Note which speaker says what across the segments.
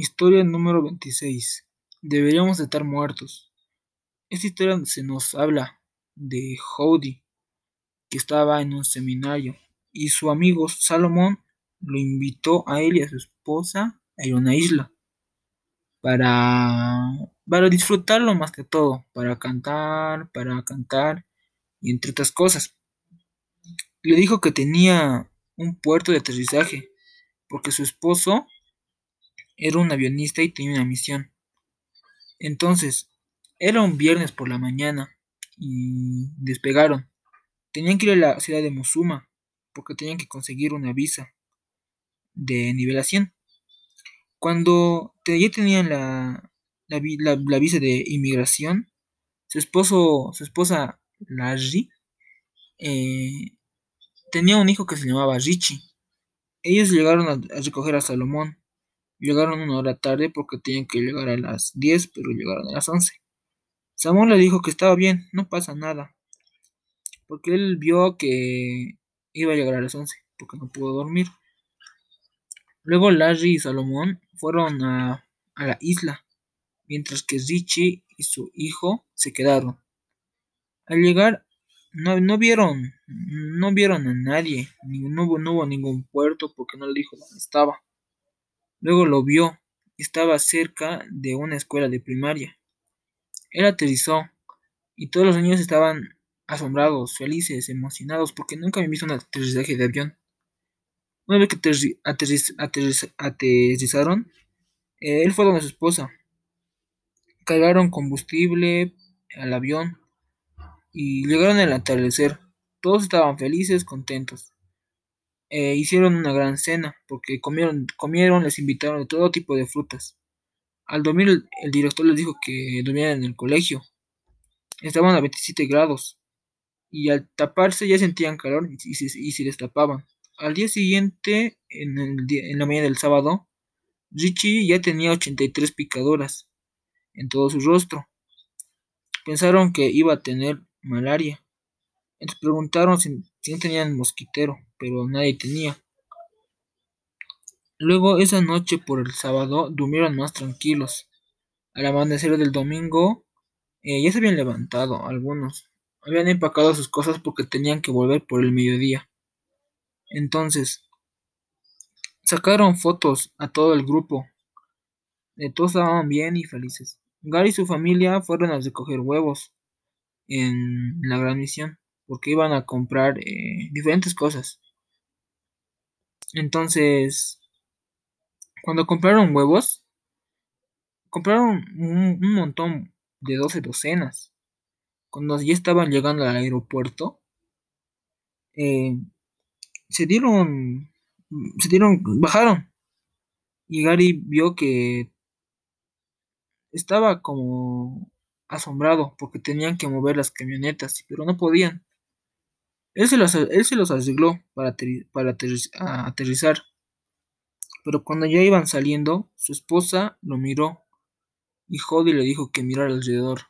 Speaker 1: Historia número 26. Deberíamos estar muertos. Esta historia se nos habla de Howdy, que estaba en un seminario, y su amigo Salomón lo invitó a él y a su esposa a ir a una isla para, para disfrutarlo más que todo, para cantar, para cantar y entre otras cosas. Le dijo que tenía un puerto de aterrizaje, porque su esposo era un avionista y tenía una misión. Entonces, era un viernes por la mañana y despegaron. Tenían que ir a la ciudad de Musuma porque tenían que conseguir una visa de nivelación. Cuando ya tenían la, la, visa de inmigración, su esposo, su esposa Larry, eh, tenía un hijo que se llamaba Richie. Ellos llegaron a recoger a Salomón Llegaron una hora tarde porque tenían que llegar a las 10, pero llegaron a las 11. Samuel le dijo que estaba bien, no pasa nada. Porque él vio que iba a llegar a las 11, porque no pudo dormir. Luego Larry y Salomón fueron a, la isla, mientras que Richie y su hijo se quedaron. Al llegar, no, no vieron, no vieron a nadie, no no hubo ningún puerto porque no le dijo dónde estaba. Luego lo vio, estaba cerca de una escuela de primaria. Él aterrizó y todos los niños estaban asombrados, felices, emocionados porque nunca habían visto un aterrizaje de avión. Una vez que aterrizaron, eh, él fue donde su esposa. Cargaron combustible al avión y llegaron al atardecer. Todos estaban felices, contentos. Eh, hicieron una gran cena porque comieron, comieron, les invitaron de todo tipo de frutas. Al dormir el, director les dijo que durmieran en el colegio. Estaban a 27 grados y al taparse ya sentían calor y, se, les tapaban. Al día siguiente, en, la mañana del sábado, Richie ya tenía 83 picaduras en todo su rostro. Pensaron que iba a tener malaria. Les preguntaron si, no tenían mosquitero, pero nadie tenía. Luego esa noche por el sábado durmieron más tranquilos. Al amanecer del domingo eh, ya se habían levantado algunos. Habían empacado sus cosas porque tenían que volver por el mediodía. Entonces, sacaron fotos a todo el grupo. De todos estaban bien y felices. Gary y su familia fueron a recoger huevos en la gran misión porque iban a comprar eh, diferentes cosas. Entonces, cuando compraron huevos, compraron un, montón de 12 docenas. Cuando ya estaban llegando al aeropuerto, eh, se dieron, se dieron, bajaron. Y Gary vio que estaba como asombrado porque tenían que mover las camionetas, pero no podían. Él se los, arregló para, aterrizar. Pero cuando ya iban saliendo, su esposa lo miró y Jody le dijo que mirara alrededor.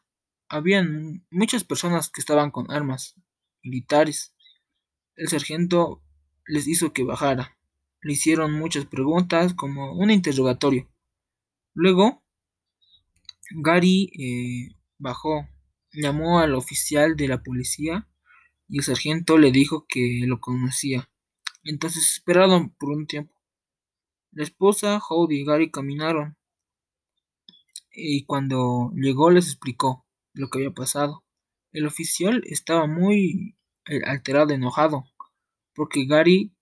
Speaker 1: Habían muchas personas que estaban con armas militares. El sargento les hizo que bajara. Le hicieron muchas preguntas como un interrogatorio. Luego, Gary eh, bajó, llamó al oficial de la policía y el sargento le dijo que lo conocía. Entonces esperaron por un tiempo. La esposa, Howdy y Gary caminaron y cuando llegó les explicó lo que había pasado. El oficial estaba muy eh, alterado, enojado, porque Gary,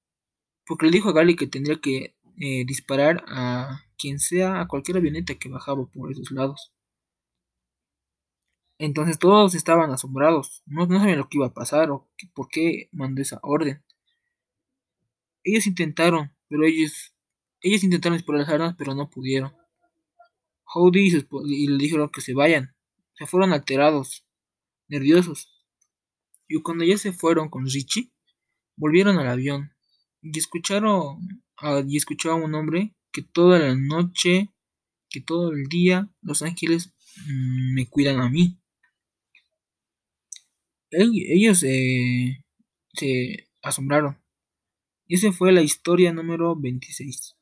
Speaker 1: porque le dijo a Gary que tendría que eh, disparar a quien sea, a cualquier avioneta que bajaba por esos lados. Entonces todos estaban asombrados, no, sabían lo que iba a pasar o por qué mandó esa orden. Ellos intentaron, pero ellos, ellos intentaron disparar las armas, pero no pudieron. Howdy y, le dijeron que se vayan. Se fueron alterados, nerviosos. Y cuando ya se fueron con Richie, volvieron al avión y escucharon y escucharon a un hombre que toda la noche, que todo el día los ángeles mm, me cuidan a mí ellos eh, se asombraron. Y esa fue la historia número 26.